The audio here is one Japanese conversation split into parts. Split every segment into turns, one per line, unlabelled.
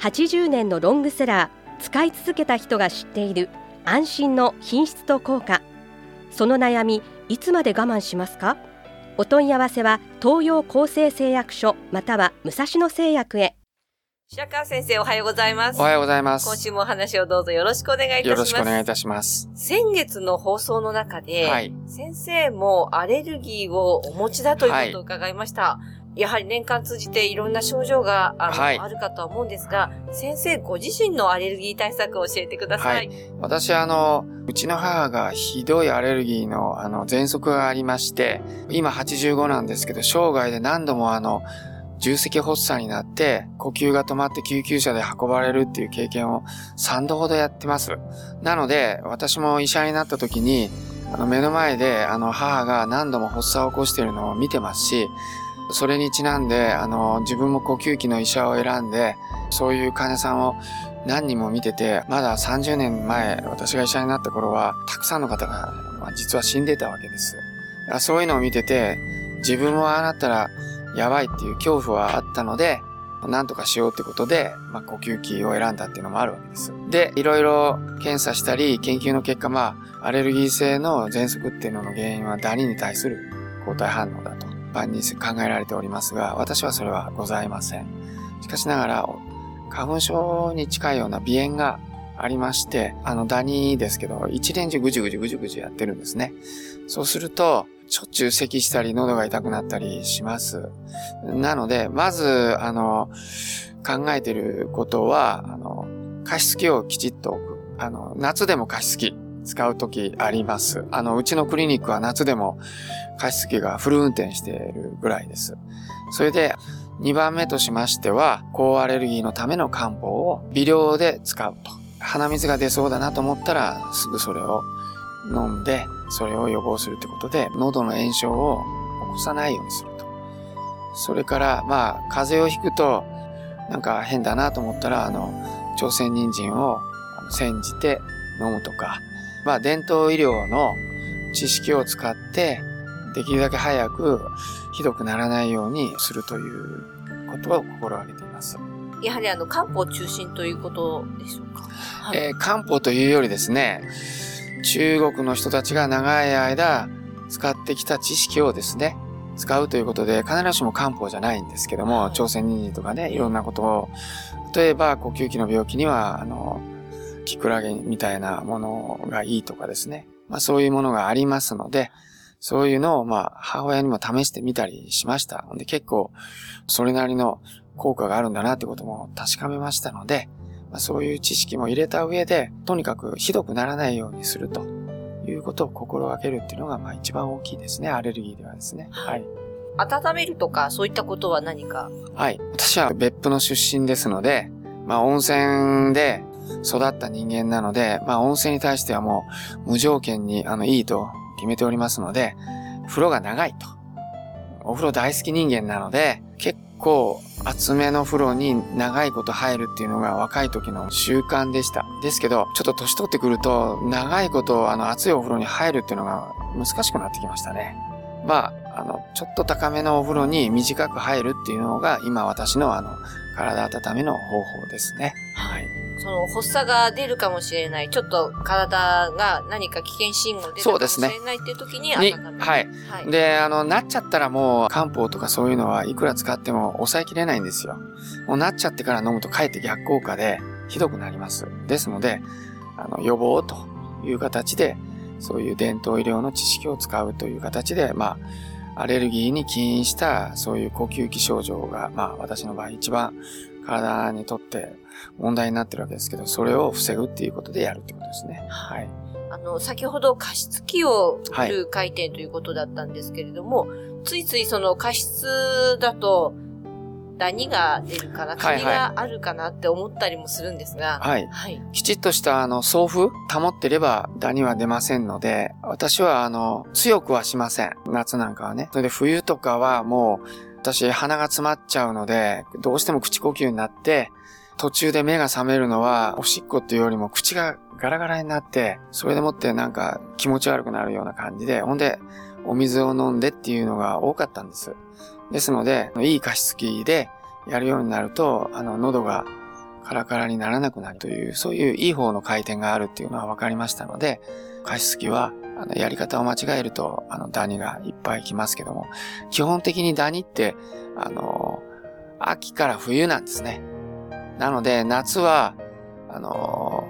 80年のロングセラー使い続けた人が知っている安心の品質と効果。その悩みいつまで我慢しますか？お問い合わせは東洋厚生製薬所または武蔵野製薬へ。
白川先生おはようございます。
おはようございます。
今週もお話をどうぞよろしくお願いいたします。
よろしくお願いいたします。
先月の放送の中で、
はい。
先生もアレルギーをお持ちだということを伺いました。やはり年間通じていろんな症状があの、
はい
あるかとは思うんですが、先生ご自身のアレルギー対策を教えてください。
はい私、あの、うちの母がひどいアレルギーの、あの、喘息がありまして、今85なんですけど、生涯で何度もあの、重積発作になって、呼吸が止まって救急車で運ばれるっていう経験を3度ほどやってます。なので、私も医者になった時に、あの、目の前で、あの、母が何度も発作を起こしているのを見てますし、それにちなんで、あの、自分も呼吸器の医者を選んで、そういう患者さんを何人も見てて、まだ30年前、私が医者になった頃は、たくさんの方が、まあ、実は死んでたわけです。そういうのを見てて、自分もああなったらやばいっていう恐怖はあったので、なんとかしようってことで、まあ、呼吸器を選んだっていうのもあるわけです。で、いろいろ検査したり、研究の結果、まあ、アレルギー性の喘息っていうのの原因はダニに対する抗体反応だと、万に考えられておりますが、私はそれはございません。しかしながら、花粉症に近いような鼻炎がありまして、あのダニですけど、一年中ぐじゅぐじゅぐじゅぐじゅやってるんですね。そうすると、しょっちゅう咳したり、喉が痛くなったりします。なので、まず、あの、考えてることは、あの、加湿器をきちっと置く。あの、夏でも加湿器使うときあります。あの、うちのクリニックは夏でも加湿器がフル運転しているぐらいです。それで、2番目としましては、高アレルギーのための漢方を微量で使うと。鼻水が出そうだなと思ったら、すぐそれを飲んで、それを予防するってことで、喉の炎症を起こさないようにすると。それから、まあ、風邪をひくと、なんか変だなと思ったら、あの、朝鮮人参を煎じて飲むとか、まあ、伝統医療の知識を使って、できるだけ早くひどくならないようにするということを心がけています。
やはりあの、漢方中心ということでしょうか？はい。
えー漢方というよりですね、中国の人たちが長い間使ってきた知識をですね、使うということで、必ずしも漢方じゃないんですけども、
はい
朝鮮人参とかね、いろんなことを、例えば呼吸器の病気には、あの、キクラゲみたいなものがいいとかですね、まあそういうものがありますので、そういうのを、まあ、母親にも試してみたりしました。で、結構、それなりの効果があるんだなってことも確かめましたので、まあ、そういう知識も入れた上で、とにかくひどくならないようにするということを心がけるっていうのが、まあ一番大きいですね。アレルギーではですね。はい。
温めるとか、そういったことは何か？
はい。私は別府の出身ですので、まあ温泉で育った人間なので、まあ温泉に対してはもう無条件にあのいいと決めておりますので、風呂が長いと。お風呂大好き人間なので、結構厚めの風呂に長いこと入るっていうのが若い時の習慣でした。ですけど、ちょっと年取ってくると、長いことあの熱いお風呂に入るっていうのが難しくなってきましたね。まあ、あの、ちょっと高めのお風呂に短く入るっていうのが今私のあの、体温めの方法ですね。はい。
その発作が出るかもしれない。ちょっと体が何か危険信号出るかもしれないっていう時に
に、
温める。
はい。
はい。
で、あの、なっちゃったらもう漢方とかそういうのはいくら使っても抑えきれないんですよ。もうなっちゃってから飲むとかえって逆効果でひどくなります。ですので、あの、予防という形で、そういう伝統医療の知識を使うという形で、まあ、アレルギーに起因したそういう呼吸器症状が、まあ私の場合一番体にとって問題になってるわけですけど、それを防ぐっていうことでやるってことですね。はい。
あの、先ほど加湿器を売る回転ということだったんですけれども、ついついその加湿だと、ダニが出るかな、カビがあるかなって思ったりもするんですが、
はい。はい、きちっとしたあの送風保ってればダニは出ませんので、私はあの強くはしません。夏なんかはね。それで冬とかはもう私鼻が詰まっちゃうので、どうしても口呼吸になって、途中で目が覚めるのは、おしっこっていうよりも口がガラガラになって、それでもってなんか気持ち悪くなるような感じで、ほんで、お水を飲んでっていうのが多かったんです。ですので、いい加湿器でやるようになると、あの、喉がカラカラにならなくなるという、そういういい方の回転があるっていうのは分かりましたので、加湿器は、あの、やり方を間違えると、あの、ダニがいっぱい来ますけども、基本的にダニって、あの、秋から冬なんですね。なので、夏は、あの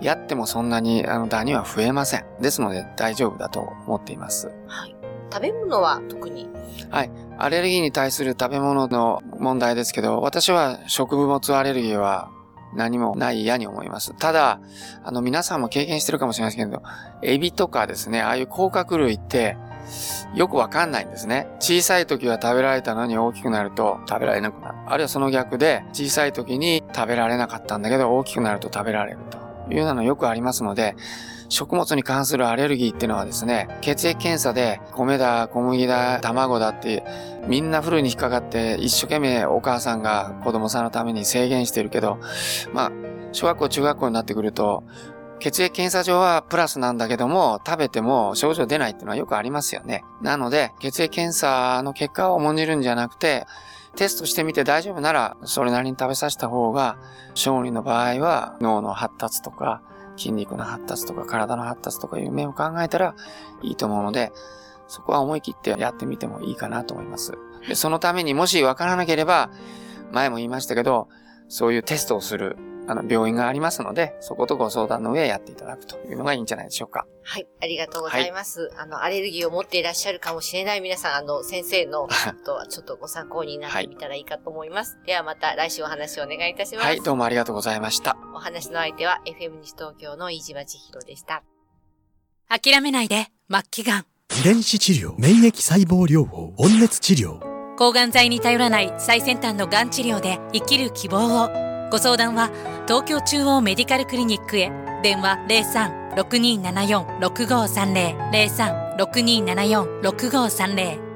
ー、やってもそんなに、あの、ダニは増えません。ですので、大丈夫だと思っています。
はい。食べ物は特に？
はい。アレルギーに対する食べ物の問題ですけど、私は食物アレルギーは何もない嫌に思います。ただ、あの、皆さんも経験してるかもしれませんけど、エビとかですね、ああいう甲殻類って、よくわかんないんですね。小さい時は食べられたのに大きくなると食べられなくなる。あるいはその逆で、小さい時に食べられなかったんだけど大きくなると食べられるというようなのよくありますので、食物に関するアレルギーっていうのはですね、血液検査で米だ、小麦だ、卵だって、みんなフルに引っかかって一生懸命お母さんが子供さんのために制限してるけど、まあ、小学校、中学校になってくると、血液検査上はプラスなんだけども、食べても症状出ないっていうのはよくありますよね。なので、血液検査の結果を重んじるんじゃなくて、テストしてみて大丈夫なら、それなりに食べさせた方が、小児の場合は脳の発達とか、筋肉の発達とか体の発達とかいう面を考えたらいいと思うので、そこは思い切ってやってみてもいいかなと思います。でそのためにもしわからなければ、前も言いましたけど、そういうテストをするあの、病院がありますので、そことご相談の上やっていただくというのがいいんじゃないでしょうか。
はい、ありがとうございます。はい、あの、アレルギーを持っていらっしゃるかもしれない皆さん、あの、先生のとはちょっとご参考になってみたらいいかと思います。はい、ではまた来週お話をお願いいたします。
はい、どうもありがとうございました。
お話の相手は FM 西東京の飯島千尋でした。
諦めないで、末期がん。
遺伝子治療、免疫細胞療法、温熱治療。
抗がん剤に頼らない最先端のがん治療で生きる希望を。ご相談は東京中央メディカルクリニックへ。電話03-6274-6530 03-6274-6530